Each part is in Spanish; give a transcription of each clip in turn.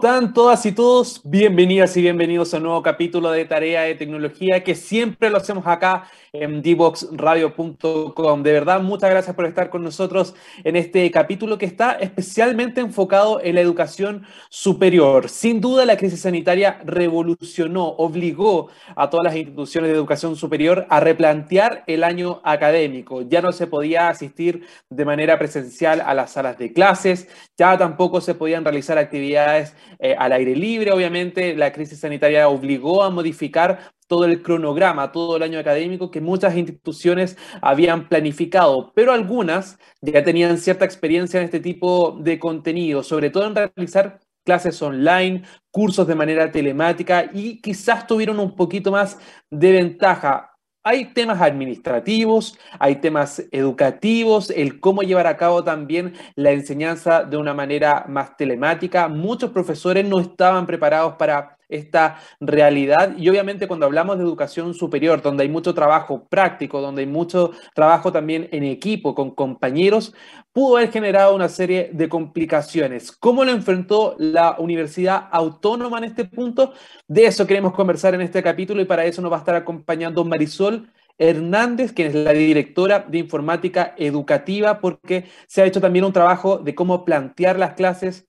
¿Cómo están todas y todos? Bienvenidas y bienvenidos a un nuevo capítulo de Tarea de Tecnología que siempre lo hacemos acá en dboxradio.com. De verdad, muchas gracias por estar con nosotros en este capítulo que está especialmente enfocado en la educación superior. Sin duda, la crisis sanitaria revolucionó, obligó a todas las instituciones de educación superior a replantear el año académico. Ya no se podía asistir de manera presencial a las salas de clases, ya tampoco se podían realizar actividades eh, al aire libre. Obviamente, la crisis sanitaria obligó a modificar todo el cronograma, todo el año académico que muchas instituciones habían planificado, pero algunas ya tenían cierta experiencia en este tipo de contenido, sobre todo en realizar clases online, cursos de manera telemática y quizás tuvieron un poquito más de ventaja. Hay temas administrativos, hay temas educativos, el cómo llevar a cabo también la enseñanza de una manera más telemática. Muchos profesores no estaban preparados para esta realidad. Y obviamente cuando hablamos de educación superior, donde hay mucho trabajo práctico, donde hay mucho trabajo también en equipo, con compañeros, pudo haber generado una serie de complicaciones. ¿Cómo lo enfrentó la Universidad Autónoma en este punto? De eso queremos conversar en este capítulo y para eso nos va a estar acompañando Marisol Hernández, quien es la directora de informática educativa, porque se ha hecho también un trabajo de cómo plantear las clases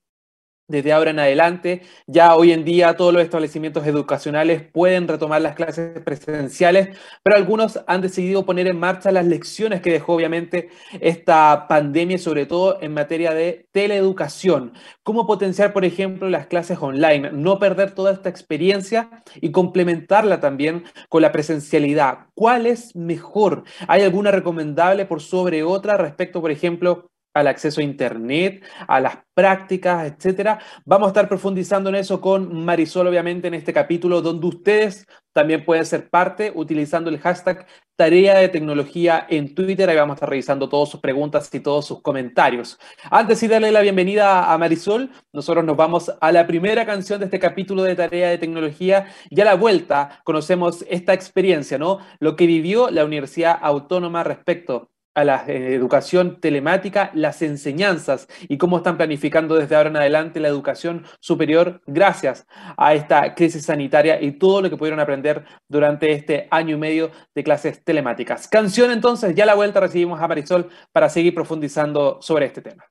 desde ahora en adelante. Ya hoy en día todos los establecimientos educacionales pueden retomar las clases presenciales, pero algunos han decidido poner en marcha las lecciones que dejó obviamente esta pandemia, sobre todo en materia de teleeducación. Cómo potenciar, por ejemplo, las clases online, no perder toda esta experiencia y complementarla también con la presencialidad. ¿Cuál es mejor? ¿Hay alguna recomendable por sobre otra respecto, por ejemplo, al acceso a Internet, a las prácticas, etcétera. Vamos a estar profundizando en eso con Marisol, obviamente, en este capítulo, donde ustedes también pueden ser parte utilizando el hashtag Tarea de Tecnología en Twitter. Ahí vamos a estar revisando todas sus preguntas y todos sus comentarios. Antes de darle la bienvenida a Marisol, nosotros nos vamos a la primera canción de este capítulo de Tarea de Tecnología y a la vuelta conocemos esta experiencia, ¿no? Lo que vivió la Universidad Autónoma respecto a la eh, educación telemática, las enseñanzas y cómo están planificando desde ahora en adelante la educación superior gracias a esta crisis sanitaria y todo lo que pudieron aprender durante este año y medio de clases telemáticas. Canción entonces, ya a la vuelta recibimos a Marisol para seguir profundizando sobre este tema.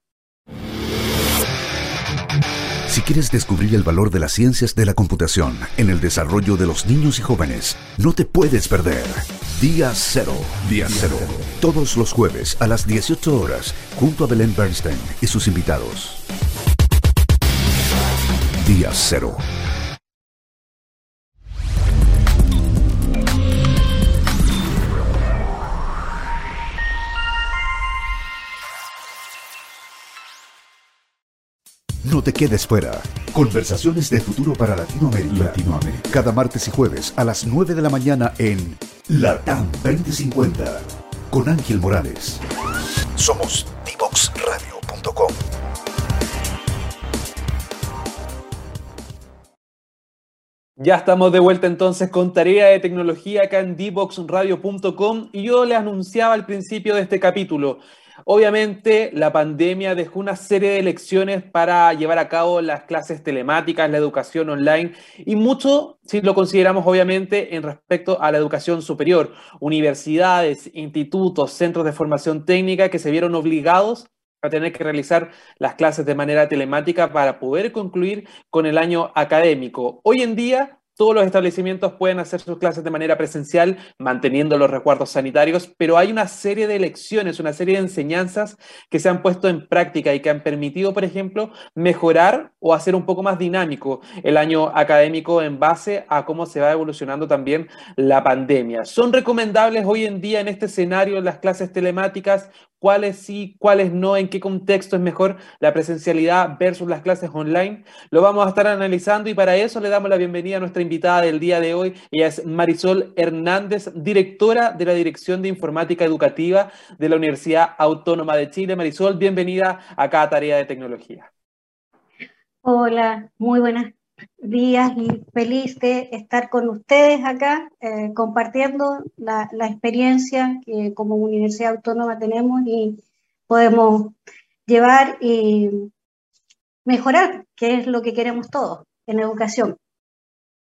Si quieres descubrir el valor de las ciencias de la computación en el desarrollo de los niños y jóvenes, no te puedes perder. Día Cero. Día Cero. Todos los jueves a las 18 horas, junto a Belén Bernstein y sus invitados. Día Cero. No te quedes fuera. Conversaciones de futuro para Latinoamérica. Latinoamérica. Cada martes y jueves a las 9 de la mañana en Latam 2050 con Ángel Morales. Somos divoxradio.com. Ya estamos de vuelta entonces con tarea de tecnología acá en divoxradio.com y yo le anunciaba al principio de este capítulo, Obviamente, la pandemia dejó una serie de lecciones para llevar a cabo las clases telemáticas, la educación online y mucho, si lo consideramos obviamente, en respecto a la educación superior. Universidades, institutos, centros de formación técnica que se vieron obligados a tener que realizar las clases de manera telemática para poder concluir con el año académico. Hoy en día, todos los establecimientos pueden hacer sus clases de manera presencial, manteniendo los recuerdos sanitarios, pero hay una serie de lecciones, una serie de enseñanzas que se han puesto en práctica y que han permitido, por ejemplo, mejorar o hacer un poco más dinámico el año académico en base a cómo se va evolucionando también la pandemia. ¿Son recomendables hoy en día en este escenario las clases telemáticas? Cuáles sí, cuáles no, en qué contexto es mejor la presencialidad versus las clases online. Lo vamos a estar analizando y para eso le damos la bienvenida a nuestra invitada del día de hoy. Ella es Marisol Hernández, directora de la Dirección de Informática Educativa de la Universidad Autónoma de Chile. Marisol, bienvenida a cada tarea de tecnología. Hola, muy buenas días y feliz de estar con ustedes acá eh, compartiendo la, experiencia que como Universidad Autónoma tenemos y podemos llevar y mejorar, que es lo que queremos todos en educación.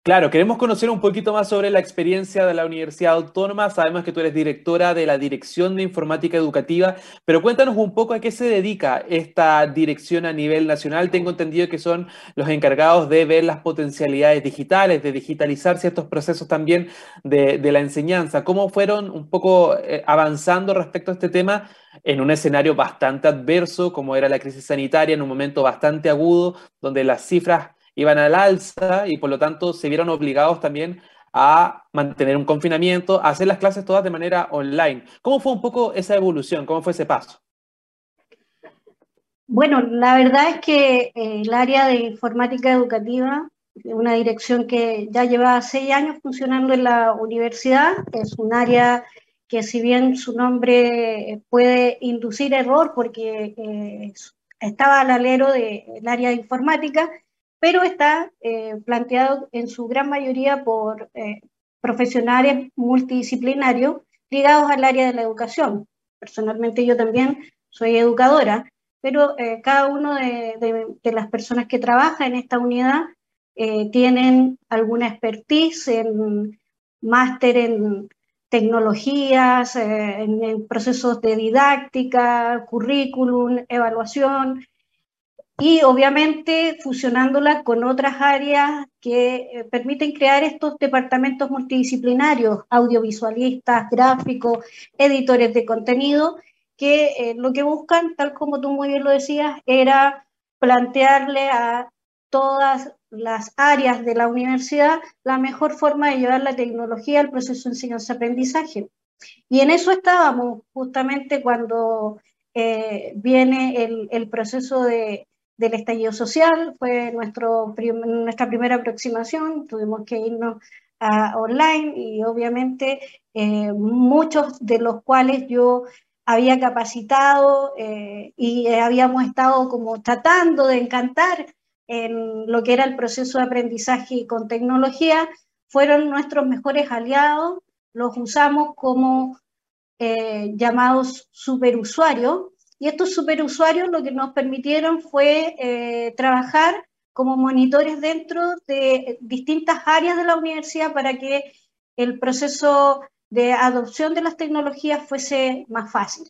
Claro, queremos conocer un poquito más sobre la experiencia de la Universidad Autónoma. Sabemos que tú eres directora de la Dirección de Informática Educativa, pero cuéntanos un poco a qué se dedica esta dirección a nivel nacional. Tengo entendido que son los encargados de ver las potencialidades digitales, de digitalizar ciertos procesos también de, la enseñanza. ¿Cómo fueron un poco eh, avanzando respecto a este tema en un escenario bastante adverso, como era la crisis sanitaria, en un momento bastante agudo, donde las cifras iban al alza y por lo tanto se vieron obligados también a mantener un confinamiento, a hacer las clases todas de manera online. ¿Cómo fue un poco esa evolución? ¿Cómo fue ese paso? Bueno, la verdad es que eh, el área de informática educativa, una dirección que ya lleva seis años funcionando en la universidad, es un área que si bien su nombre puede inducir error porque eh, estaba al alero del área de informática, pero está eh, planteado en su gran mayoría por eh, profesionales multidisciplinarios ligados al área de la educación. Personalmente yo también soy educadora, pero eh, cada una de, las personas que trabajan en esta unidad tienen alguna expertise en máster en tecnologías, en procesos de didáctica, currículum, evaluación, y obviamente fusionándola con otras áreas que eh, permiten crear estos departamentos multidisciplinarios, audiovisualistas, gráficos, editores de contenido, que eh, lo que buscan, tal como tú muy bien lo decías, era plantearle a todas las áreas de la universidad la mejor forma de llevar la tecnología al proceso de enseñanza-aprendizaje. Y en eso estábamos justamente cuando eh, viene el, el proceso de, del estallido social, fue nuestro, nuestra primera aproximación, tuvimos que irnos a online y obviamente eh, muchos de los cuales yo había capacitado eh, y habíamos estado como tratando de encantar en lo que era el proceso de aprendizaje con tecnología, fueron nuestros mejores aliados, los usamos como eh, llamados superusuarios, y estos superusuarios lo que nos permitieron fue eh, trabajar como monitores dentro de distintas áreas de la universidad para que el proceso de adopción de las tecnologías fuese más fácil.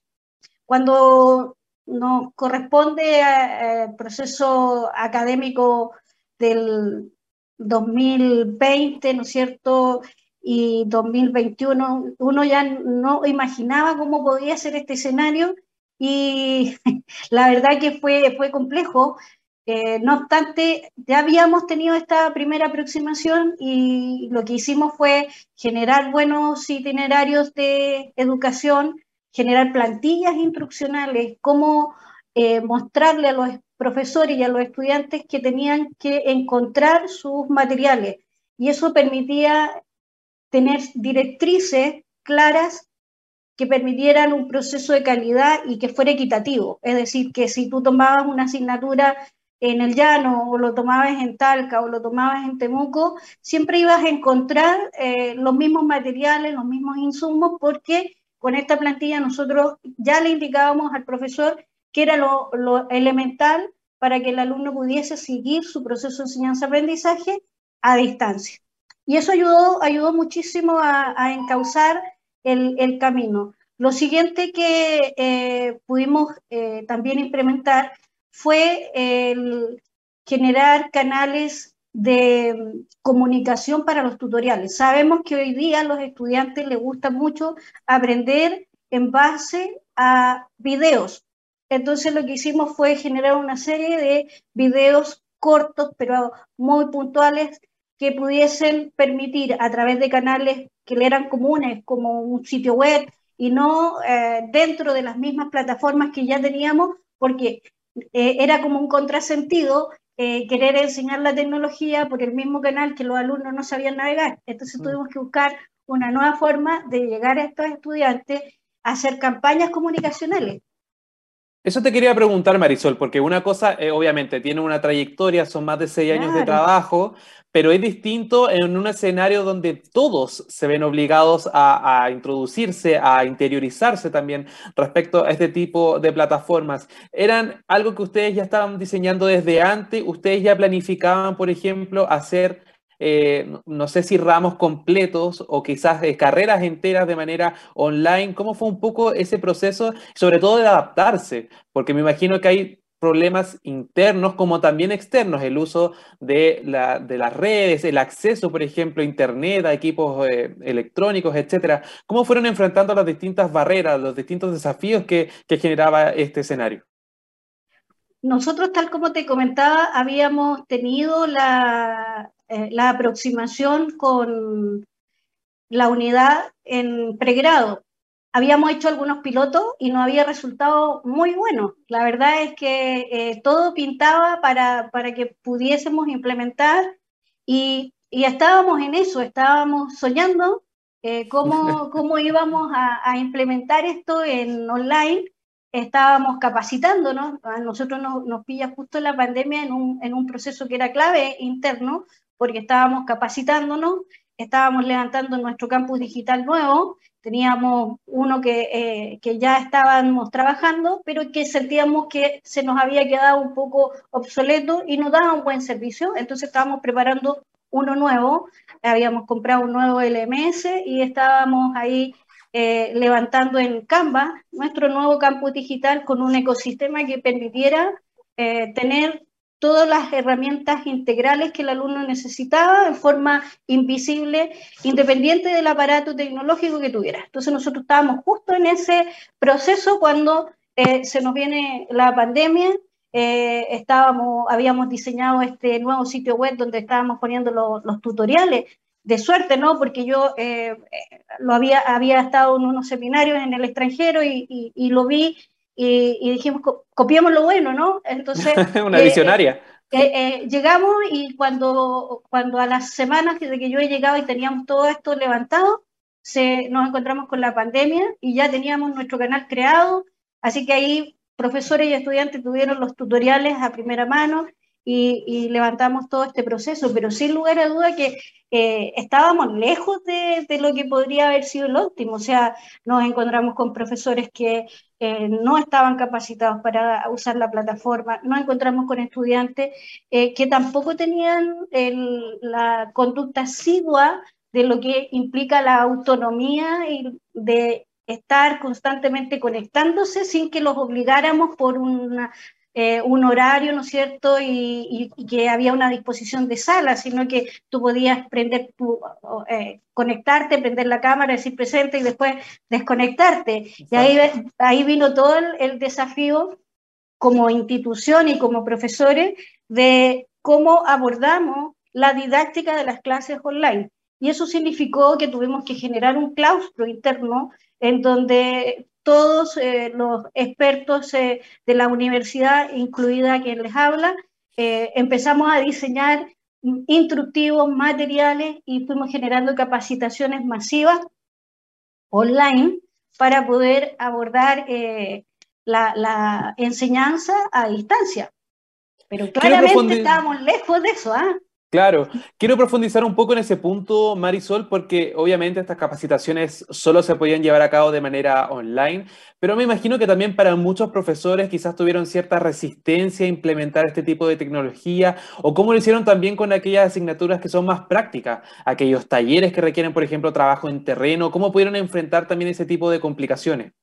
Cuando nos corresponde al proceso académico del 2020, ¿no es cierto? Y 2021, uno ya no imaginaba cómo podía ser este escenario y la verdad que fue, fue complejo. Eh, no obstante, ya habíamos tenido esta primera aproximación y lo que hicimos fue generar buenos itinerarios de educación, generar plantillas instruccionales, cómo eh, mostrarle a los profesores y a los estudiantes que tenían que encontrar sus materiales. Y eso permitía tener directrices claras que permitieran un proceso de calidad y que fuera equitativo. Es decir, que si tú tomabas una asignatura en el llano o lo tomabas en Talca o lo tomabas en Temuco, siempre ibas a encontrar eh, los mismos materiales, los mismos insumos, porque con esta plantilla nosotros ya le indicábamos al profesor que era lo, elemental para que el alumno pudiese seguir su proceso de enseñanza-aprendizaje a distancia. Y eso ayudó, ayudó muchísimo a, a encauzar el, camino. Lo siguiente que eh, pudimos eh, también implementar fue el generar canales de mm, comunicación para los tutoriales. Sabemos que hoy día a los estudiantes les gusta mucho aprender en base a videos. Entonces lo que hicimos fue generar una serie de videos cortos, pero muy puntuales, que pudiesen permitir a través de canales que le eran comunes, como un sitio web, y no eh, dentro de las mismas plataformas que ya teníamos, porque eh, era como un contrasentido eh, querer enseñar la tecnología por el mismo canal que los alumnos no sabían navegar. Entonces mm. tuvimos que buscar una nueva forma de llegar a estos estudiantes a hacer campañas comunicacionales. Eso te quería preguntar, Marisol, porque una cosa, eh, obviamente, tiene una trayectoria, son más de seis años de trabajo, pero es distinto en un escenario donde todos se ven obligados a, introducirse, a interiorizarse también respecto a este tipo de plataformas. ¿Eran algo que ustedes ya estaban diseñando desde antes? ¿Ustedes ya planificaban, por ejemplo, hacer eh, no sé si ramos completos o quizás carreras enteras de manera online. ¿Cómo fue un poco ese proceso, sobre todo de adaptarse? Porque me imagino que hay problemas internos como también externos, el uso de, las redes, el acceso, por ejemplo, a Internet, a equipos eh, electrónicos, etcétera. ¿Cómo fueron enfrentando las distintas barreras, los distintos desafíos que generaba este escenario? Nosotros, tal como te comentaba, habíamos tenido la, eh, la aproximación con la unidad en pregrado. Habíamos hecho algunos pilotos y no había resultado muy bueno. La verdad es que eh, todo pintaba para, para, que pudiésemos implementar y, y, estábamos en eso, estábamos soñando eh, cómo, cómo, íbamos a, a, implementar esto en online. Estábamos capacitándonos, a nosotros nos, nos pilla justo la pandemia en un, en un proceso que era clave interno, porque estábamos capacitándonos, estábamos levantando nuestro campus digital nuevo, teníamos uno que, eh, que ya estábamos trabajando, pero que sentíamos que se nos había quedado un poco obsoleto y no daba un buen servicio, entonces estábamos preparando uno nuevo, habíamos comprado un nuevo LMS y estábamos ahí eh, levantando en Canva nuestro nuevo campus digital con un ecosistema que permitiera eh, tener todas las herramientas integrales que el alumno necesitaba en forma invisible, independiente del aparato tecnológico que tuviera. Entonces nosotros estábamos justo en ese proceso cuando eh, se nos viene la pandemia, eh, estábamos, habíamos diseñado este nuevo sitio web donde estábamos poniendo los tutoriales. De suerte, ¿no? Porque yo eh, lo había, había estado en unos seminarios en el extranjero y, y lo vi y, dijimos, copiamos lo bueno, ¿no? Entonces... Una eh, visionaria. Eh, eh, llegamos y cuando, cuando a las semanas desde que yo he llegado y teníamos todo esto levantado, se, nos encontramos con la pandemia y ya teníamos nuestro canal creado, así que ahí profesores y estudiantes tuvieron los tutoriales a primera mano y, levantamos todo este proceso, pero sin lugar a duda que estábamos lejos de, de, lo que podría haber sido el óptimo, o sea, nos encontramos con profesores que eh, no estaban capacitados para usar la plataforma, nos encontramos con estudiantes eh, que tampoco tenían la conducta asidua de lo que implica la autonomía y de estar constantemente conectándose sin que los obligáramos por una eh, un horario, ¿no es cierto? Y, que había una disposición de sala, sino que tú podías prender tu, eh, conectarte, prender la cámara, decir presente y después desconectarte. Y ahí, ahí vino todo el, desafío como institución y como profesores de cómo abordamos la didáctica de las clases online. Y eso significó que tuvimos que generar un claustro interno en donde todos eh, los expertos eh, de la universidad, incluida quien les habla, eh, empezamos a diseñar instructivos, materiales y fuimos generando capacitaciones masivas online para poder abordar la, la, enseñanza a distancia. Pero claramente estábamos lejos de eso. ¿ah? Claro, quiero profundizar un poco en ese punto, Marisol, porque obviamente estas capacitaciones solo se podían llevar a cabo de manera online, pero me imagino que también para muchos profesores quizás tuvieron cierta resistencia a implementar este tipo de tecnología, o cómo lo hicieron también con aquellas asignaturas que son más prácticas, aquellos talleres que requieren, por ejemplo, trabajo en terreno, cómo pudieron enfrentar también ese tipo de complicaciones.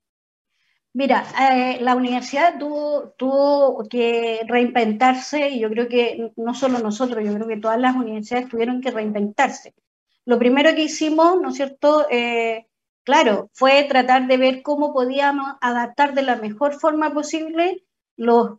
Mira, eh, la universidad tuvo, tuvo, que reinventarse y yo creo que no solo nosotros, yo creo que todas las universidades tuvieron que reinventarse. Lo primero que hicimos, ¿no es cierto? Eh, claro, fue tratar de ver cómo podíamos adaptar de la mejor forma posible los,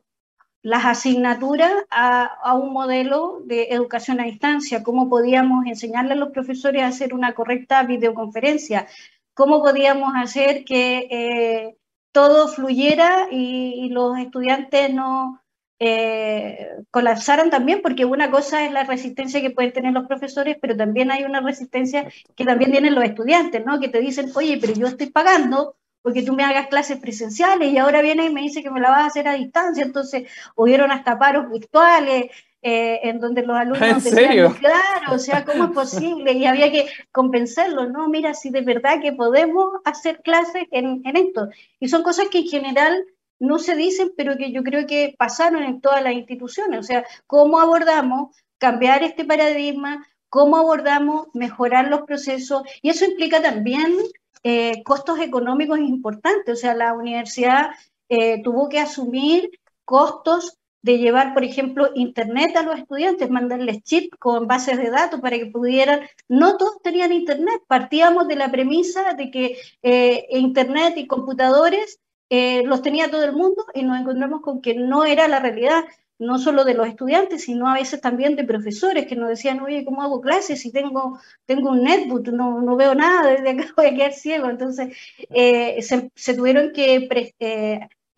las asignaturas a, a, un modelo de educación a distancia, cómo podíamos enseñarle a los profesores a hacer una correcta videoconferencia, cómo podíamos hacer que... Eh, todo fluyera y, los estudiantes no eh, colapsaran también, porque una cosa es la resistencia que pueden tener los profesores, pero también hay una resistencia que también tienen los estudiantes, ¿no? Que te dicen, oye, pero yo estoy pagando porque tú me hagas clases presenciales y ahora viene y me dice que me la vas a hacer a distancia, entonces hubieron hasta paros virtuales, eh, en donde los alumnos ¿En serio? claro, o sea, ¿cómo es posible? Y había que compensarlo, ¿no? Mira, si de verdad que podemos hacer clases en, en esto. Y son cosas que en general no se dicen, pero que yo creo que pasaron en todas las instituciones. O sea, ¿cómo abordamos cambiar este paradigma? ¿Cómo abordamos mejorar los procesos? Y eso implica también eh, costos económicos importantes. O sea, la universidad eh, tuvo que asumir costos de llevar, por ejemplo, Internet a los estudiantes, mandarles chips con bases de datos para que pudieran, no todos tenían Internet, partíamos de la premisa de que eh, Internet y computadores eh, los tenía todo el mundo y nos encontramos con que no era la realidad, no solo de los estudiantes, sino a veces también de profesores que nos decían, oye, ¿cómo hago clases si tengo, tengo un netbook? No, no veo nada, desde acá voy a quedar ciego. Entonces, eh, se, se, tuvieron que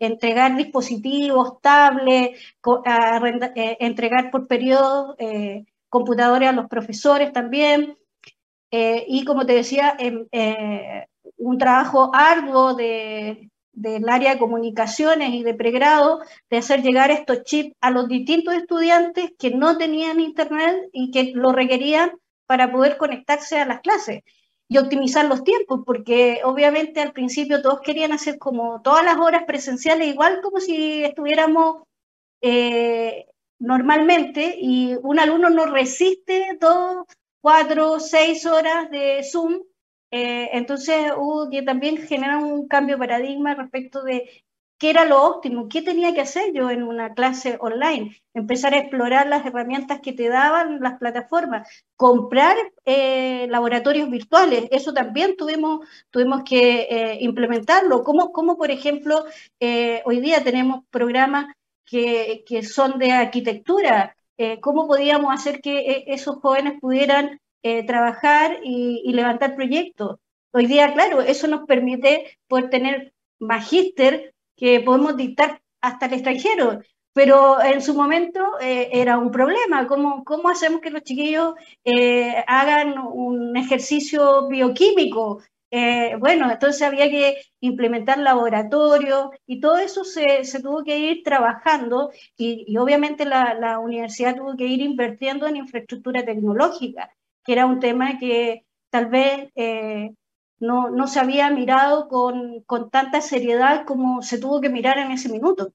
entregar dispositivos, tablets, eh, entregar por periodo eh, computadores a los profesores también. Eh, y como te decía, em, un trabajo arduo de, del área de comunicaciones y de pregrado, de hacer llegar estos chips a los distintos estudiantes que no tenían internet y que lo requerían para poder conectarse a las clases y optimizar los tiempos, porque obviamente al principio todos querían hacer como todas las horas presenciales, igual como si estuviéramos eh, normalmente, y un alumno no resiste dos, cuatro, seis horas de Zoom, eh, entonces hubo que también generar un cambio de paradigma respecto de qué era lo óptimo, qué tenía que hacer yo en una clase online, empezar a explorar las herramientas que te daban las plataformas, comprar eh, laboratorios virtuales, eso también tuvimos, tuvimos que eh, implementarlo, como, como por ejemplo eh, hoy día tenemos programas que, que son de arquitectura, cómo podíamos hacer que esos jóvenes pudieran trabajar y, y levantar proyectos. Hoy día, claro, eso nos permite poder tener magíster que podemos dictar hasta el extranjero, pero en su momento eh, era un problema. ¿Cómo, ¿Cómo, hacemos que los chiquillos eh, hagan un ejercicio bioquímico? Eh, bueno, entonces había que implementar laboratorios y todo eso se, se tuvo que ir trabajando y, y obviamente la, la, universidad tuvo que ir invirtiendo en infraestructura tecnológica, que era un tema que tal vez no, no se había mirado con, con tanta seriedad como se tuvo que mirar en ese minuto.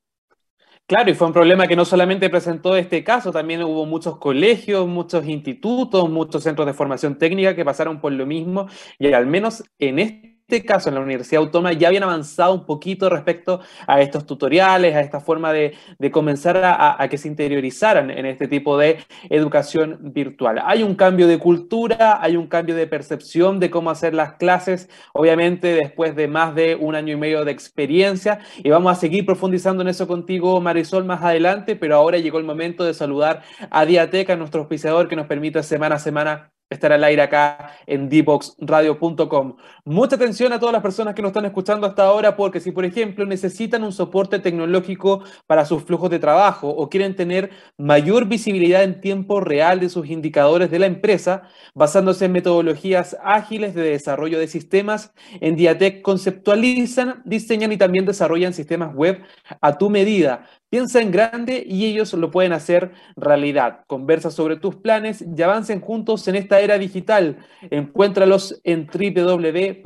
Claro, y fue un problema que no solamente presentó este caso, también hubo muchos colegios, muchos institutos, muchos centros de formación técnica que pasaron por lo mismo, y al menos en este este caso en la Universidad Autónoma ya habían avanzado un poquito respecto a estos tutoriales, a esta forma de, comenzar a, a, que se interiorizaran en este tipo de educación virtual. Hay un cambio de cultura, hay un cambio de percepción de cómo hacer las clases, obviamente después de más de un año y medio de experiencia, y vamos a seguir profundizando en eso contigo, Marisol, más adelante, pero ahora llegó el momento de saludar a Diateca, nuestro auspiciador que nos permite semana a semana estar al aire acá en dboxradio.com. Mucha atención a todas las personas que nos están escuchando hasta ahora, porque si, por ejemplo, necesitan un soporte tecnológico para sus flujos de trabajo o quieren tener mayor visibilidad en tiempo real de sus indicadores de la empresa, basándose en metodologías ágiles de desarrollo de sistemas, en Diatec conceptualizan, diseñan y también desarrollan sistemas web a tu medida Piensa en grande y ellos lo pueden hacer realidad. Conversa sobre tus planes y avancen juntos en esta era digital. Encuéntralos en www.diatec.cl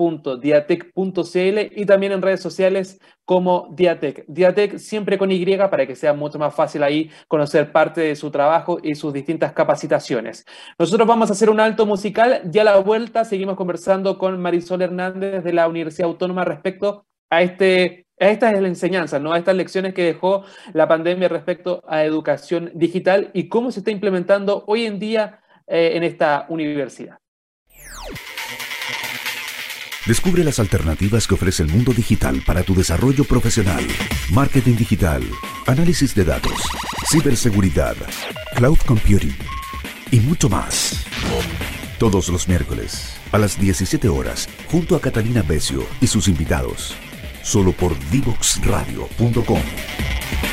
y también en redes sociales como Diatec. Diatec siempre con Y para que sea mucho más fácil ahí conocer parte de su trabajo y sus distintas capacitaciones. Nosotros vamos a hacer un alto musical y a la vuelta seguimos conversando con Marisol Hernández de la Universidad Autónoma respecto a este esta es la enseñanza, ¿no? Estas lecciones que dejó la pandemia respecto a educación digital y cómo se está implementando hoy en día eh, en esta universidad. Descubre las alternativas que ofrece el mundo digital para tu desarrollo profesional. Marketing digital, análisis de datos, ciberseguridad, cloud computing y mucho más. Todos los miércoles a las 17 horas, junto a Catalina Becio y sus invitados solo por divoxradio.com.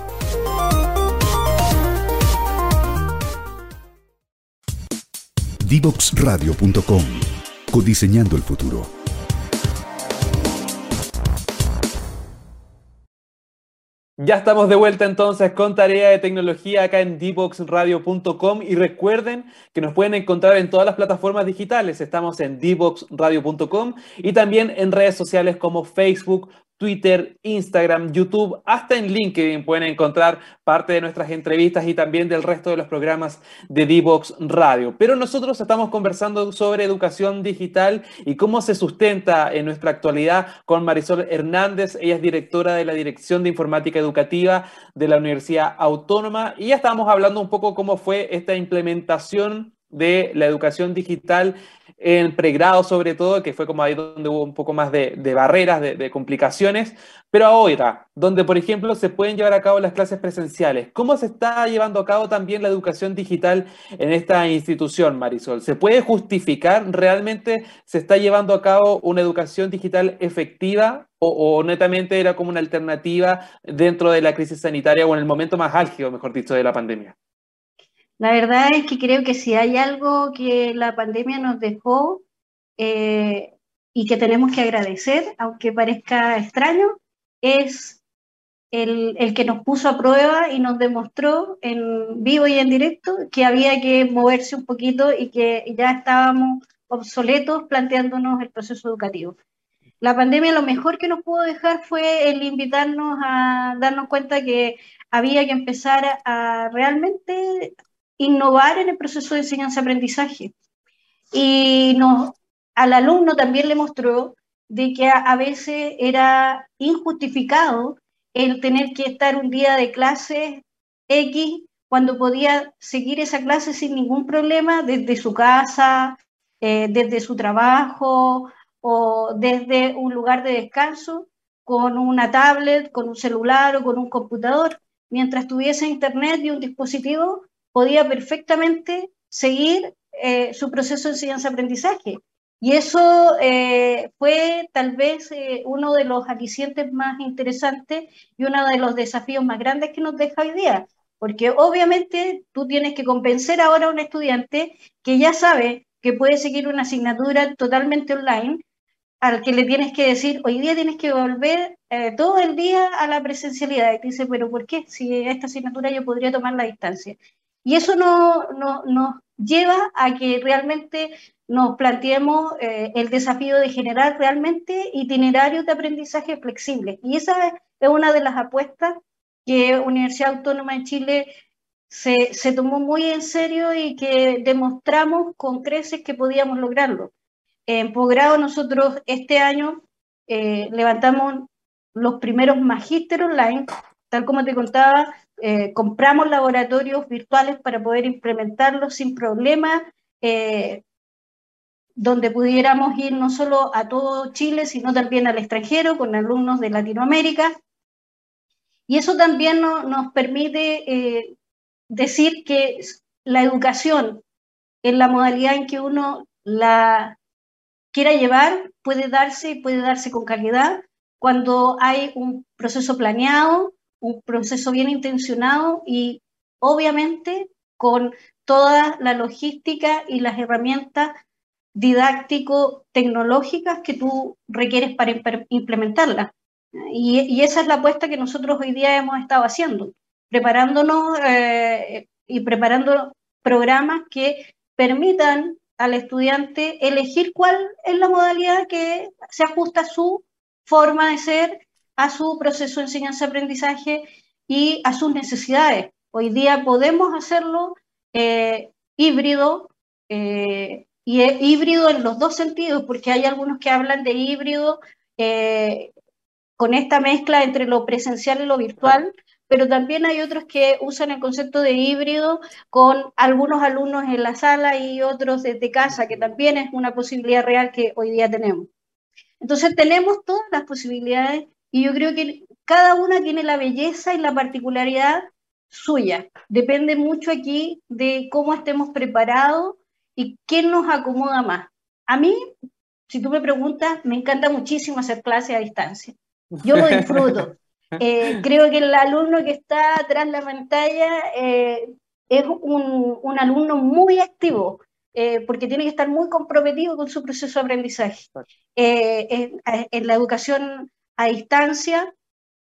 Divoxradio.com. Codiseñando el futuro. Ya estamos de vuelta entonces con tarea de tecnología acá en divoxradio.com y recuerden que nos pueden encontrar en todas las plataformas digitales. Estamos en divoxradio.com y también en redes sociales como Facebook, Twitter, Instagram, YouTube, hasta en LinkedIn pueden encontrar parte de nuestras entrevistas y también del resto de los programas de Divox Radio. Pero nosotros estamos conversando sobre educación digital y cómo se sustenta en nuestra actualidad con Marisol Hernández. Ella es directora de la Dirección de Informática Educativa de la Universidad Autónoma y ya estábamos hablando un poco cómo fue esta implementación de la educación digital en pregrado sobre todo, que fue como ahí donde hubo un poco más de, barreras, de, complicaciones, pero ahora, donde por ejemplo se pueden llevar a cabo las clases presenciales, ¿cómo se está llevando a cabo también la educación digital en esta institución, Marisol? ¿Se puede justificar realmente se está llevando a cabo una educación digital efectiva o, o netamente era como una alternativa dentro de la crisis sanitaria o en el momento más álgido, mejor dicho, de la pandemia? La verdad es que creo que si hay algo que la pandemia nos dejó eh, y que tenemos que agradecer, aunque parezca extraño, es el, el, que nos puso a prueba y nos demostró en vivo y en directo que había que moverse un poquito y que ya estábamos obsoletos planteándonos el proceso educativo. La pandemia lo mejor que nos pudo dejar fue el invitarnos a darnos cuenta que había que empezar a realmente innovar en el proceso de enseñanza-aprendizaje. Y nos, al alumno también le mostró de que a, veces era injustificado el tener que estar un día de clase X cuando podía seguir esa clase sin ningún problema desde su casa, eh, desde su trabajo o desde un lugar de descanso con una tablet, con un celular o con un computador, mientras tuviese internet y un dispositivo podía perfectamente seguir eh, su proceso de enseñanza-aprendizaje. Y eso eh, fue tal vez eh, uno de los alicientes más interesantes y uno de los desafíos más grandes que nos deja hoy día, porque obviamente tú tienes que convencer ahora a un estudiante que ya sabe que puede seguir una asignatura totalmente online, al que le tienes que decir, hoy día tienes que volver todo el día a la presencialidad. Y te dice, pero ¿por qué? Si esta asignatura yo podría tomar la distancia. Y eso no, nos lleva a que realmente nos planteemos eh, el desafío de generar realmente itinerarios de aprendizaje flexibles. Y esa es una de las apuestas que Universidad Autónoma de Chile se, se, tomó muy en serio y que demostramos con creces que podíamos lograrlo. En posgrado nosotros este año eh, levantamos los primeros magísteres online, tal como te contaba, eh, compramos laboratorios virtuales para poder implementarlos sin problema. Eh, donde pudiéramos ir no solo a todo Chile, sino también al extranjero con alumnos de Latinoamérica. Y eso también nos permite eh, decir que la educación en la modalidad en que uno la quiera llevar puede darse y puede darse con calidad cuando hay un proceso planeado, un proceso bien intencionado y obviamente con toda la logística y las herramientas didáctico-tecnológicas que tú requieres para implementarla. Y, esa es la apuesta que nosotros hoy día hemos estado haciendo, preparándonos eh, y preparando programas que permitan al estudiante elegir cuál es la modalidad que se ajusta a su forma de ser, a su proceso de enseñanza-aprendizaje y a sus necesidades. Hoy día podemos hacerlo eh, híbrido, eh, y híbrido en los dos sentidos, porque hay algunos que hablan de híbrido eh, con esta mezcla entre lo presencial y lo virtual, pero también hay otros que usan el concepto de híbrido con algunos alumnos en la sala y otros desde casa, que también es una posibilidad real que hoy día tenemos. Entonces tenemos todas las posibilidades y yo creo que cada una tiene la belleza y la particularidad suya. Depende mucho aquí de cómo estemos preparados y qué nos acomoda más. A mí, si tú me preguntas, me encanta muchísimo hacer clases a distancia. Yo lo disfruto. Eh, creo que el alumno que está atrás de la pantalla eh, es un, un, alumno muy activo, eh, porque tiene que estar muy comprometido con su proceso de aprendizaje. En, en, la educación a distancia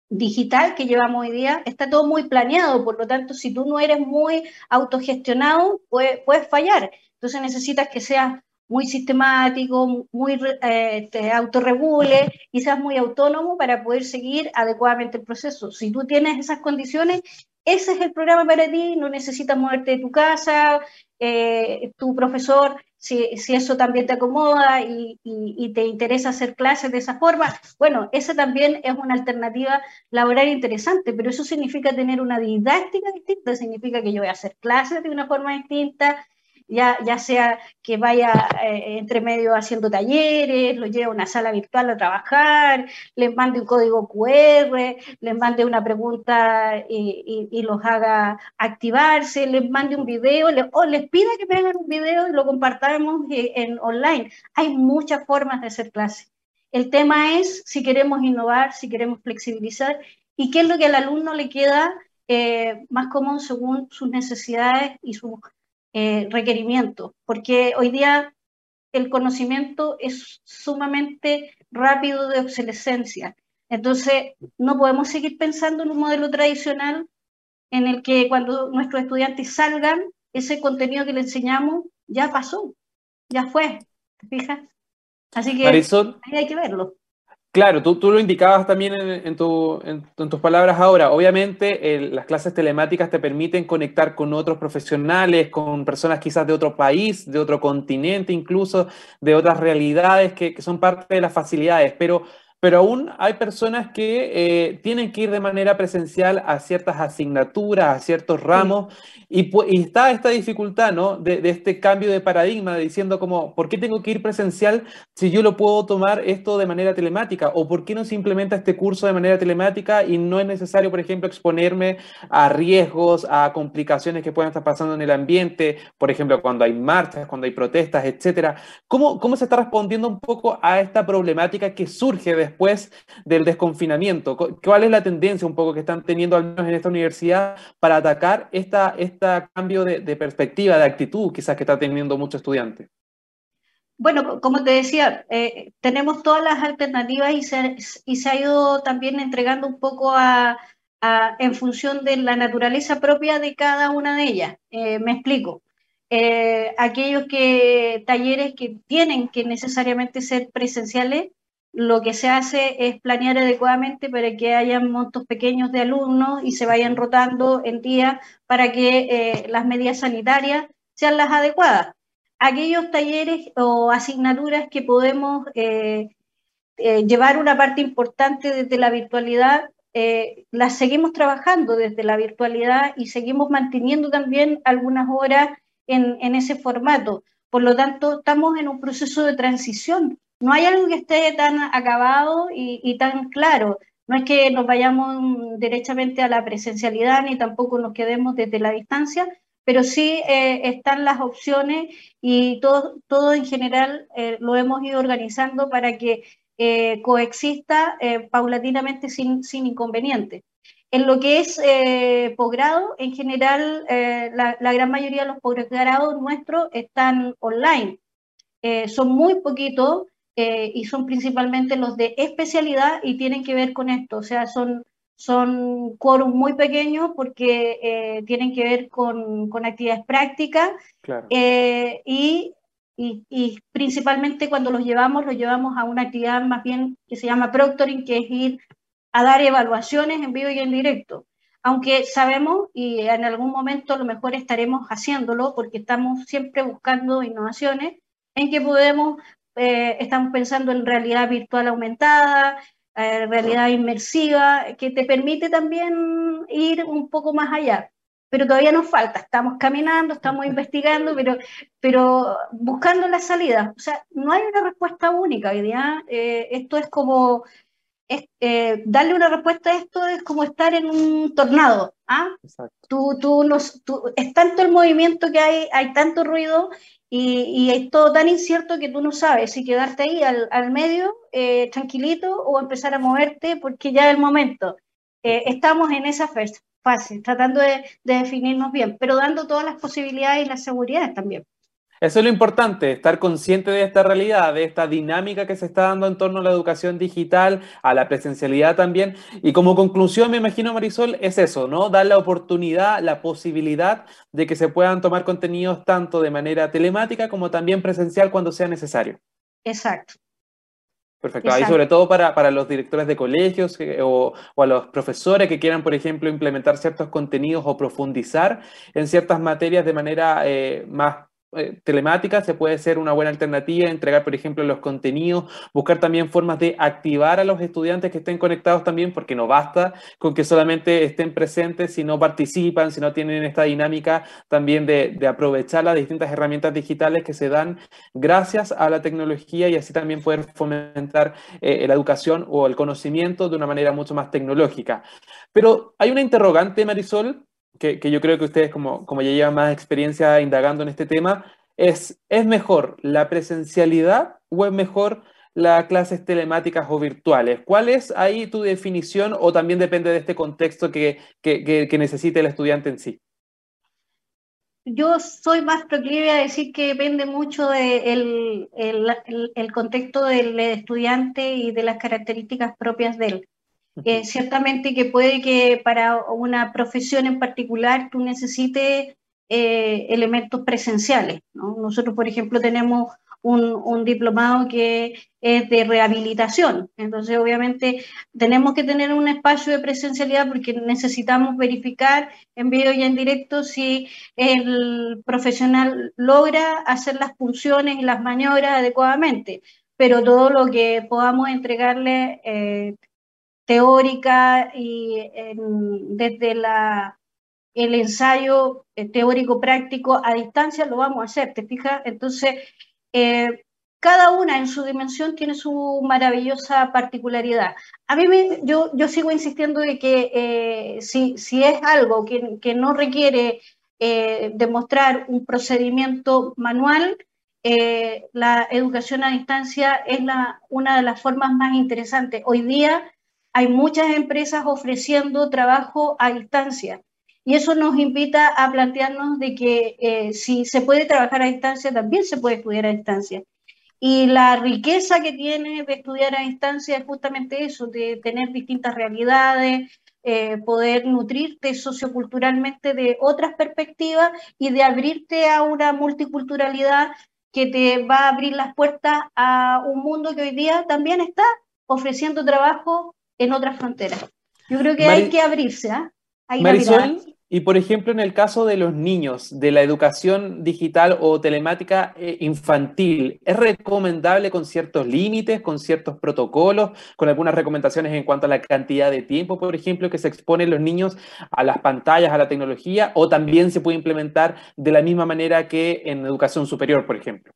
digital que llevamos hoy día, está todo muy planeado, por lo tanto, si tú no eres muy autogestionado, puedes, puedes fallar. Entonces necesitas que seas muy sistemático, muy eh, te autorregule y seas muy autónomo para poder seguir adecuadamente el proceso. Si tú tienes esas condiciones, ese es el programa para ti, no necesitas moverte de tu casa, eh, tu profesor, si, si, eso también te acomoda y, y, te interesa hacer clases de esa forma, bueno, esa también es una alternativa laboral interesante, pero eso significa tener una didáctica distinta, significa que yo voy a hacer clases de una forma distinta, ya, ya sea que vaya eh, entre medio haciendo talleres, lo lleve a una sala virtual a trabajar, les mande un código QR, les mande una pregunta y, y, los haga activarse, les mande un video, o les pida que me hagan un video y lo compartamos eh, en online. Hay muchas formas de hacer clase. El tema es si queremos innovar, si queremos flexibilizar y qué es lo que al alumno le queda eh, más común según sus necesidades y sus eh, requerimientos, porque hoy día el conocimiento es sumamente rápido de obsolescencia. Entonces, no podemos seguir pensando en un modelo tradicional en el que cuando nuestros estudiantes salgan, ese contenido que le enseñamos ya pasó, ya fue, ¿te fijas? Así que ahí hay que verlo. Claro, tú, tú, lo indicabas también en, tu, en, tus palabras ahora. Obviamente, las clases telemáticas te permiten conectar con otros profesionales, con personas quizás de otro país, de otro continente, incluso de otras realidades que, que son parte de las facilidades. Pero pero aún hay personas que eh, tienen que ir de manera presencial a ciertas asignaturas, a ciertos ramos, y, está esta dificultad, ¿no? De, este cambio de paradigma, diciendo como, ¿por qué tengo que ir presencial si yo lo puedo tomar esto de manera telemática? ¿O por qué no se implementa este curso de manera telemática y no es necesario, por ejemplo, exponerme a riesgos, a complicaciones que puedan estar pasando en el ambiente, por ejemplo, cuando hay marchas, cuando hay protestas, etcétera? ¿Cómo, cómo se está respondiendo un poco a esta problemática que surge de después del desconfinamiento? ¿Cuál es la tendencia un poco que están teniendo al menos en esta universidad para atacar esta, este cambio de, perspectiva, de actitud quizás que está teniendo muchos estudiantes? Bueno, como te decía, eh, tenemos todas las alternativas y se, y se, ha ido también entregando un poco a, en función de la naturaleza propia de cada una de ellas. Eh, me explico. Eh, aquellos que talleres que tienen que necesariamente ser presenciales, lo que se hace es planear adecuadamente para que haya montos pequeños de alumnos y se vayan rotando en día para que eh, las medidas sanitarias sean las adecuadas. Aquellos talleres o asignaturas que podemos eh, eh, llevar una parte importante desde la virtualidad, las seguimos trabajando desde la virtualidad y seguimos manteniendo también algunas horas en, en ese formato Por lo tanto, estamos en un proceso de transición. No hay algo que esté tan acabado y, tan claro. No es que nos vayamos derechamente a la presencialidad ni tampoco nos quedemos desde la distancia, pero sí eh, están las opciones y todo, en general eh, lo hemos ido organizando para que eh, coexista paulatinamente sin, sin inconvenientes. En lo que es posgrado, en general, la, la, gran mayoría de los posgrados nuestros están online. son muy poquitos y son principalmente los de especialidad y tienen que ver con esto, o sea, son son quórum muy pequeños porque eh, tienen que ver con, con actividades prácticas eh, y, y, principalmente cuando los llevamos, los llevamos a una actividad más bien que se llama proctoring, que es ir a dar evaluaciones en vivo y en directo. Aunque sabemos y en algún momento a lo mejor estaremos haciéndolo porque estamos siempre buscando innovaciones en que podemos, eh, estamos pensando en realidad virtual aumentada, eh, realidad inmersiva, que te permite también ir un poco más allá. Pero todavía nos falta, estamos caminando, estamos investigando, pero, pero buscando la salida. O sea, no hay una respuesta única hoy día. Eh, esto es como, eh, darle una respuesta a esto es como estar en un tornado. ¿ah? Tú, tú, nos, tú, es tanto el movimiento que hay, hay tanto ruido y, es todo tan incierto que tú no sabes si quedarte ahí al, medio, eh, tranquilito, o empezar a moverte porque ya es el momento. Eh, estamos en esa fase, tratando de, de, definirnos bien, pero dando todas las posibilidades y las seguridades también. Eso es lo importante, estar consciente de esta realidad, de esta dinámica que se está dando en torno a la educación digital, a la presencialidad también. Y como conclusión, me imagino, Marisol, es eso, ¿no? Dar la oportunidad, la posibilidad de que se puedan tomar contenidos tanto de manera telemática como también presencial cuando sea necesario. Exacto. Perfecto. Ahí sobre todo para, para, los directores de colegios o, o, a los profesores que quieran, por ejemplo, implementar ciertos contenidos o profundizar en ciertas materias de manera eh, más eh, telemática se puede ser una buena alternativa, entregar, por ejemplo, los contenidos, buscar también formas de activar a los estudiantes que estén conectados también, porque no basta con que solamente estén presentes si no participan, si no tienen esta dinámica también de, aprovechar las distintas herramientas digitales que se dan gracias a la tecnología y así también poder fomentar eh, la educación o el conocimiento de una manera mucho más tecnológica. Pero hay una interrogante, Marisol, que, yo creo que ustedes, como, como ya llevan más experiencia indagando en este tema, es, ¿es mejor la presencialidad o es mejor las clases telemáticas o virtuales? ¿Cuál es ahí tu definición o también depende de este contexto que, que, que necesite el estudiante en sí? Yo soy más proclive a decir que depende mucho del el, el, contexto del estudiante y de las características propias de él. Eh, ciertamente que puede que para una profesión en particular tú necesites eh, elementos presenciales. Nosotros, por ejemplo, tenemos un, diplomado que es de rehabilitación. Entonces, obviamente, tenemos que tener un espacio de presencialidad porque necesitamos verificar en vivo y en directo si el profesional logra hacer las funciones y las maniobras adecuadamente. Pero todo lo que podamos entregarle eh, teórica y desde la, el ensayo eh, teórico práctico a distancia lo vamos a hacer, ¿te fijas? Entonces, eh, cada una en su dimensión tiene su maravillosa particularidad. A mí me, yo, yo sigo insistiendo de que eh, si, si, es algo que, que no requiere demostrar un procedimiento manual, la educación a distancia es la, una de las formas más interesantes. Hoy día hay muchas empresas ofreciendo trabajo a distancia. Y eso nos invita a plantearnos de que eh, si se puede trabajar a distancia, también se puede estudiar a distancia. Y la riqueza que tiene de estudiar a distancia es justamente eso, de tener distintas realidades, eh, poder nutrirte socioculturalmente de otras perspectivas y de abrirte a una multiculturalidad que te va a abrir las puertas a un mundo que hoy día también está ofreciendo trabajo en otras fronteras. Yo creo que hay que abrirse, ¿ah? Marisol, Y por ejemplo, en el caso de los niños, de la educación digital o telemática eh, infantil, ¿es recomendable con ciertos límites, con ciertos protocolos, con algunas recomendaciones en cuanto a la cantidad de tiempo, por ejemplo, que se exponen los niños a las pantallas, a la tecnología, o también se puede implementar de la misma manera que en educación superior, por ejemplo?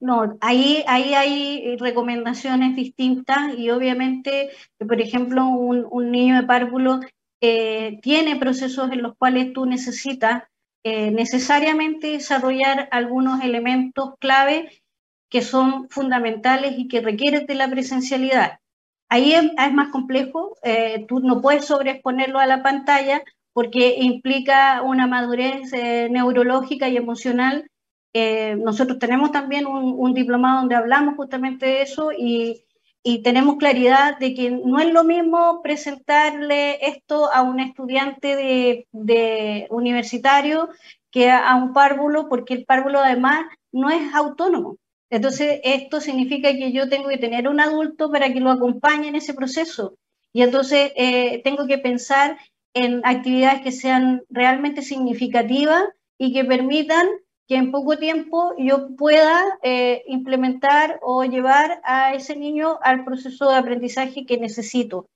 No, ahí, ahí hay recomendaciones distintas y obviamente, por ejemplo, un, niño de párvulo eh, tiene procesos en los cuales tú necesitas eh, necesariamente desarrollar algunos elementos clave que son fundamentales y que requieren de la presencialidad. Ahí es, más complejo, eh, tú no puedes sobreexponerlo a la pantalla porque implica una madurez neurológica y emocional. Nosotros tenemos también un, un, diplomado donde hablamos justamente de eso y, y tenemos claridad de que no es lo mismo presentarle esto a un estudiante de, universitario que a, un párvulo, porque el párvulo además no es autónomo. Entonces, esto significa que yo tengo que tener un adulto para que lo acompañe en ese proceso. Y entonces eh, tengo que pensar en actividades que sean realmente significativas y que permitan que en poco tiempo yo pueda eh, implementar o llevar a ese niño al proceso de aprendizaje que necesito.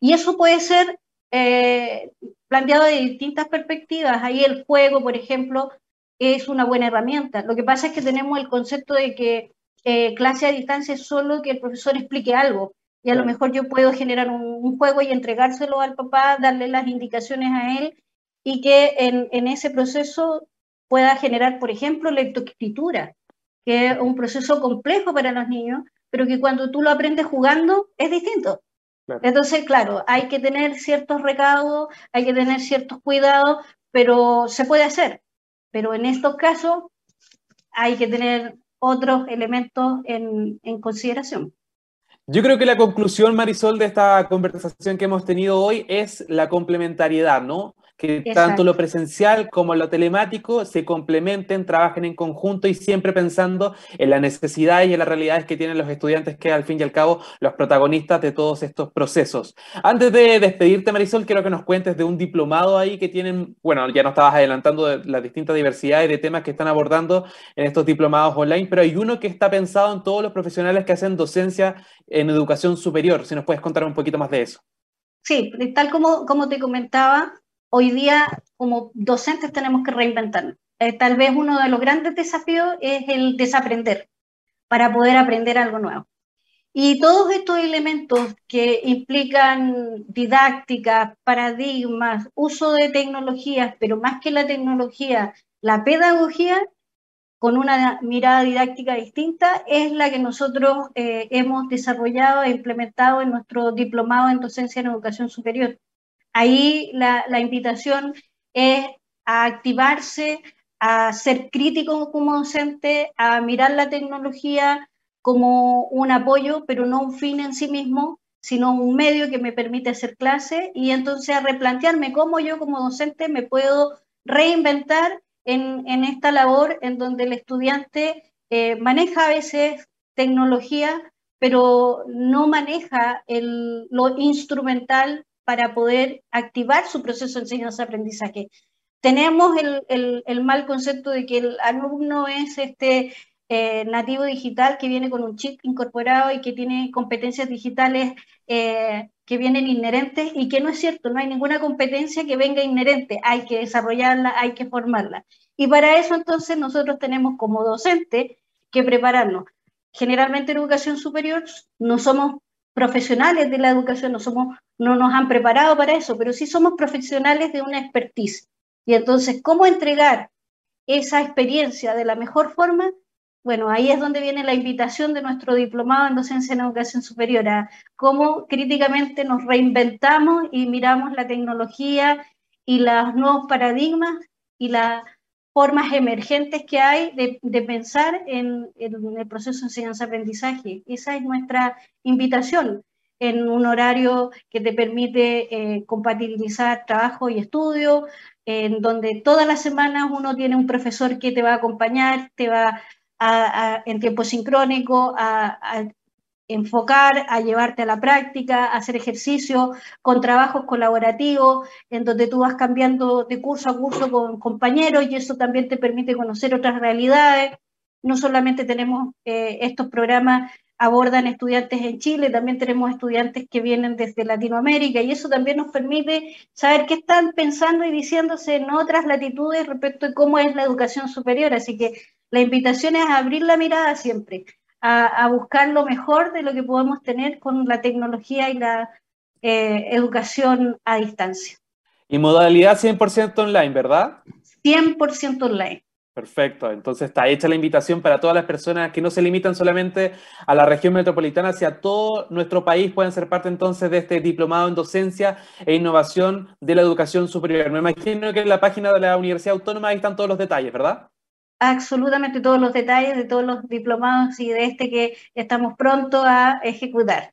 Y eso puede ser eh, planteado de distintas perspectivas. Ahí el juego, por ejemplo, es una buena herramienta. Lo que pasa es que tenemos el concepto de que eh, clase a distancia es solo que el profesor explique algo. Y a lo mejor yo puedo generar un, juego y entregárselo al papá, darle las indicaciones a él y que en, en ese proceso pueda generar, por ejemplo, lectoescritura, que es un proceso complejo para los niños, pero que cuando tú lo aprendes jugando es distinto. Entonces, claro, hay que tener ciertos recaudos, hay que tener ciertos cuidados, pero se puede hacer. Pero en estos casos hay que tener otros elementos en, en consideración. Yo creo que la conclusión, Marisol, de esta conversación que hemos tenido hoy es la complementariedad, ¿no? Que tanto lo presencial como lo telemático se complementen, trabajen en conjunto y siempre pensando en las necesidades y en las realidades que tienen los estudiantes, que al fin y al cabo los protagonistas de todos estos procesos. Antes de despedirte, Marisol, quiero que nos cuentes de un diplomado ahí que tienen, bueno, ya nos estabas adelantando de las distintas diversidades de temas que están abordando en estos diplomados online, pero hay uno que está pensado en todos los profesionales que hacen docencia en educación superior. Si nos puedes contar un poquito más de eso. Sí, tal como, como te comentaba, hoy día como docentes tenemos que reinventarnos. Eh, tal vez uno de los grandes desafíos es el desaprender para poder aprender algo nuevo. Y todos estos elementos que implican didáctica, paradigmas, uso de tecnologías, pero más que la tecnología, la pedagogía, con una mirada didáctica distinta, es la que nosotros eh, hemos desarrollado e implementado en nuestro diplomado en docencia en educación superior. Ahí la, invitación es a activarse, a ser crítico como docente, a mirar la tecnología como un apoyo, pero no un fin en sí mismo, sino un medio que me permite hacer clase y entonces a replantearme cómo yo como docente me puedo reinventar en, esta labor en donde el estudiante eh, maneja a veces tecnología, pero no maneja lo instrumental para poder activar su proceso de enseñanza-aprendizaje. Tenemos el, mal concepto de que el alumno es este eh, nativo digital que viene con un chip incorporado y que tiene competencias digitales eh, que vienen inherentes y que no es cierto, no hay ninguna competencia que venga inherente, hay que desarrollarla, hay que formarla. Y para eso entonces nosotros tenemos como docente que prepararnos. Generalmente en educación superior no somos profesionales de la educación, no, somos, no nos han preparado para eso, pero sí somos profesionales de una expertise. Y entonces, ¿cómo entregar esa experiencia de la mejor forma? Bueno, ahí es donde viene la invitación de nuestro diplomado en docencia en educación superior, a cómo críticamente nos reinventamos y miramos la tecnología y los nuevos paradigmas y la, formas emergentes que hay de, pensar en, el proceso de enseñanza-aprendizaje. Esa es nuestra invitación en un horario que te permite eh, compatibilizar trabajo y estudio, en donde todas las semanas uno tiene un profesor que te va a acompañar, te va a, en tiempo sincrónico a, enfocar, a llevarte a la práctica, a hacer ejercicio con trabajos colaborativos, en donde tú vas cambiando de curso a curso con compañeros y eso también te permite conocer otras realidades. No solamente tenemos eh, estos programas abordan estudiantes en Chile, también tenemos estudiantes que vienen desde Latinoamérica y eso también nos permite saber qué están pensando y diciéndose en otras latitudes respecto de cómo es la educación superior. Así que la invitación es abrir la mirada siempre, a, buscar lo mejor de lo que podemos tener con la tecnología y la eh, educación a distancia. Y modalidad 100% online, ¿verdad? 100% online. Perfecto, entonces está hecha la invitación para todas las personas que no se limitan solamente a la región metropolitana, hacia todo nuestro país pueden ser parte entonces de este diplomado en docencia e innovación de la educación superior. Me imagino que en la página de la Universidad Autónoma ahí están todos los detalles, ¿verdad? Absolutamente todos los detalles de todos los diplomados y de este que estamos pronto a ejecutar.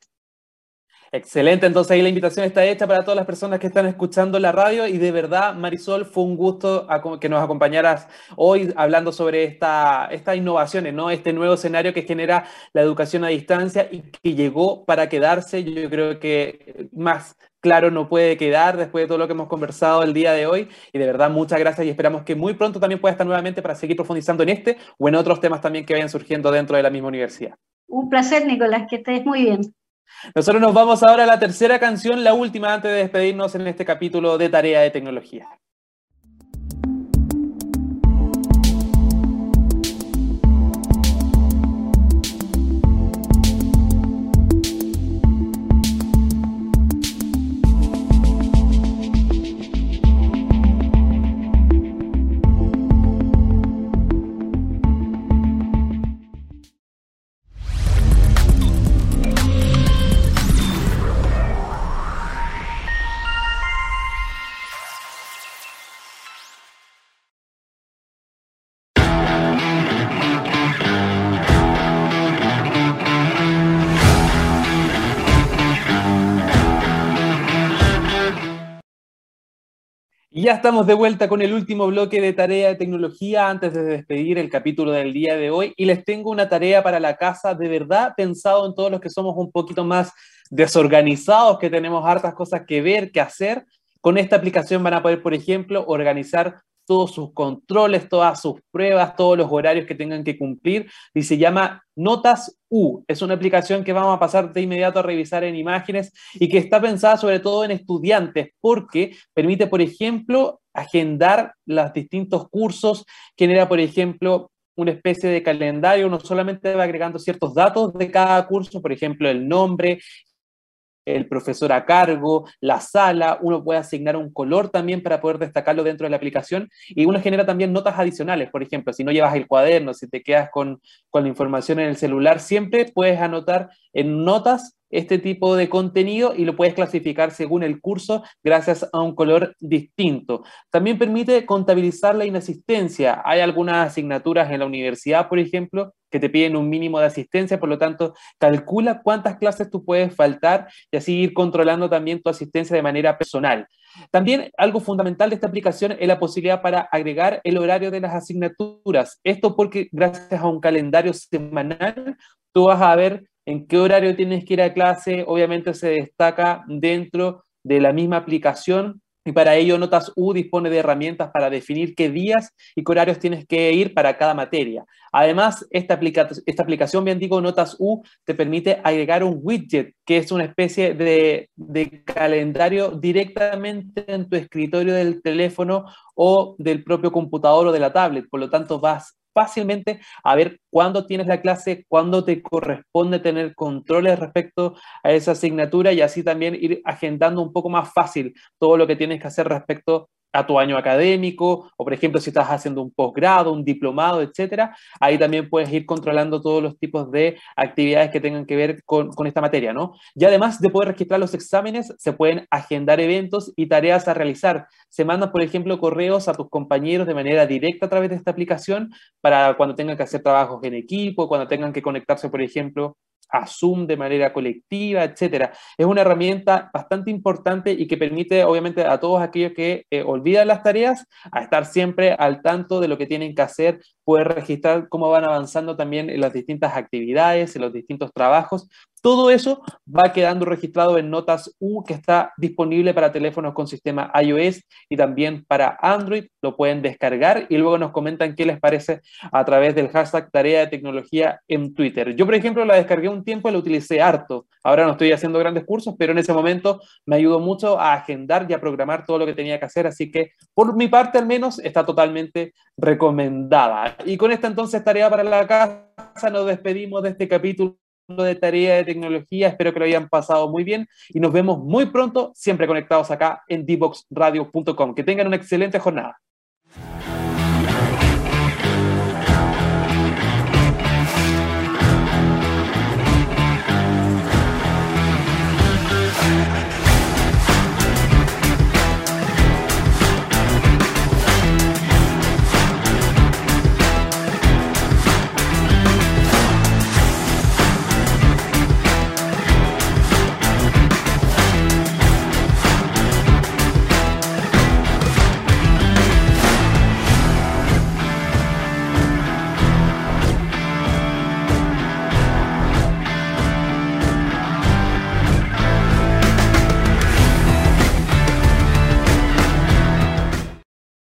Excelente, entonces ahí la invitación está hecha para todas las personas que están escuchando la radio y de verdad, Marisol, fue un gusto que nos acompañaras hoy hablando sobre esta, estas innovaciones, ¿no? este nuevo escenario que genera la educación a distancia y que llegó para quedarse. Yo creo que más claro no puede quedar después de todo lo que hemos conversado el día de hoy. Y de verdad, muchas gracias y esperamos que muy pronto también pueda estar nuevamente para seguir profundizando en este o en otros temas también que vayan surgiendo dentro de la misma universidad. Un placer, Nicolás, que estés muy bien. Nosotros nos vamos ahora a la tercera canción, la última antes de despedirnos en este capítulo de Tarea de Tecnología. Ya estamos de vuelta con el último bloque de tarea de tecnología antes de despedir el capítulo del día de hoy. Y les tengo una tarea para la casa, de verdad pensado en todos los que somos un poquito más desorganizados, que tenemos hartas cosas que ver, que hacer. Con esta aplicación van a poder, por ejemplo, organizar todos sus controles, todas sus pruebas, todos los horarios que tengan que cumplir y se llama Notas U. Es una aplicación que vamos a pasar de inmediato a revisar en imágenes y que está pensada sobre todo en estudiantes porque permite, por ejemplo, agendar los distintos cursos, genera, por ejemplo, una especie de calendario, uno solamente va agregando ciertos datos de cada curso, por ejemplo, el nombre, el profesor a cargo, la sala, uno puede asignar un color también para poder destacarlo dentro de la aplicación y uno genera también notas adicionales, por ejemplo, si no llevas el cuaderno, si te quedas con, con la información en el celular, siempre puedes anotar en notas este tipo de contenido y lo puedes clasificar según el curso gracias a un color distinto. También permite contabilizar la inasistencia. Hay algunas asignaturas en la universidad, por ejemplo, que te piden un mínimo de asistencia, por lo tanto, calcula cuántas clases tú puedes faltar y así ir controlando también tu asistencia de manera personal. También algo fundamental de esta aplicación es la posibilidad para agregar el horario de las asignaturas. Esto porque gracias a un calendario semanal, tú vas a ver en qué horario tienes que ir a clase, obviamente se destaca dentro de la misma aplicación y para ello Notas U dispone de herramientas para definir qué días y qué horarios tienes que ir para cada materia. Además, esta, aplicación, bien digo, Notas U, te permite agregar un widget, que es una especie de calendario directamente en tu escritorio del teléfono o del propio computador o de la tablet. Por lo tanto, vas fácilmente a ver cuándo tienes la clase, cuándo te corresponde tener controles respecto a esa asignatura y así también ir agendando un poco más fácil todo lo que tienes que hacer respecto a tu año académico, o por ejemplo si estás haciendo un posgrado, un diplomado, etcétera, ahí también puedes ir controlando todos los tipos de actividades que tengan que ver con, con, esta materia, ¿no? Y además de poder registrar los exámenes, se pueden agendar eventos y tareas a realizar. Se mandan, por ejemplo, correos a tus compañeros de manera directa a través de esta aplicación para cuando tengan que hacer trabajos en equipo, cuando tengan que conectarse, por ejemplo, a Zoom de manera colectiva, etcétera. Es una herramienta bastante importante y que permite, obviamente, a todos aquellos que eh, olvidan las tareas a estar siempre al tanto de lo que tienen que hacer poder registrar cómo van avanzando también en las distintas actividades, en los distintos trabajos. Todo eso va quedando registrado en Notas U, que está disponible para teléfonos con sistema iOS y también para Android. Lo pueden descargar y luego nos comentan qué les parece a través del hashtag Tarea de Tecnología en Twitter. Yo, por ejemplo, la descargué un tiempo y la utilicé harto. Ahora no estoy haciendo grandes cursos, pero en ese momento me ayudó mucho a agendar y a programar todo lo que tenía que hacer. Así que, por mi parte al menos, está totalmente recomendada. Y con esta entonces tarea para la casa, nos despedimos de este capítulo de tarea de tecnología. Espero que lo hayan pasado muy bien y nos vemos muy pronto, siempre conectados acá en dboxradio.com. Que tengan una excelente jornada.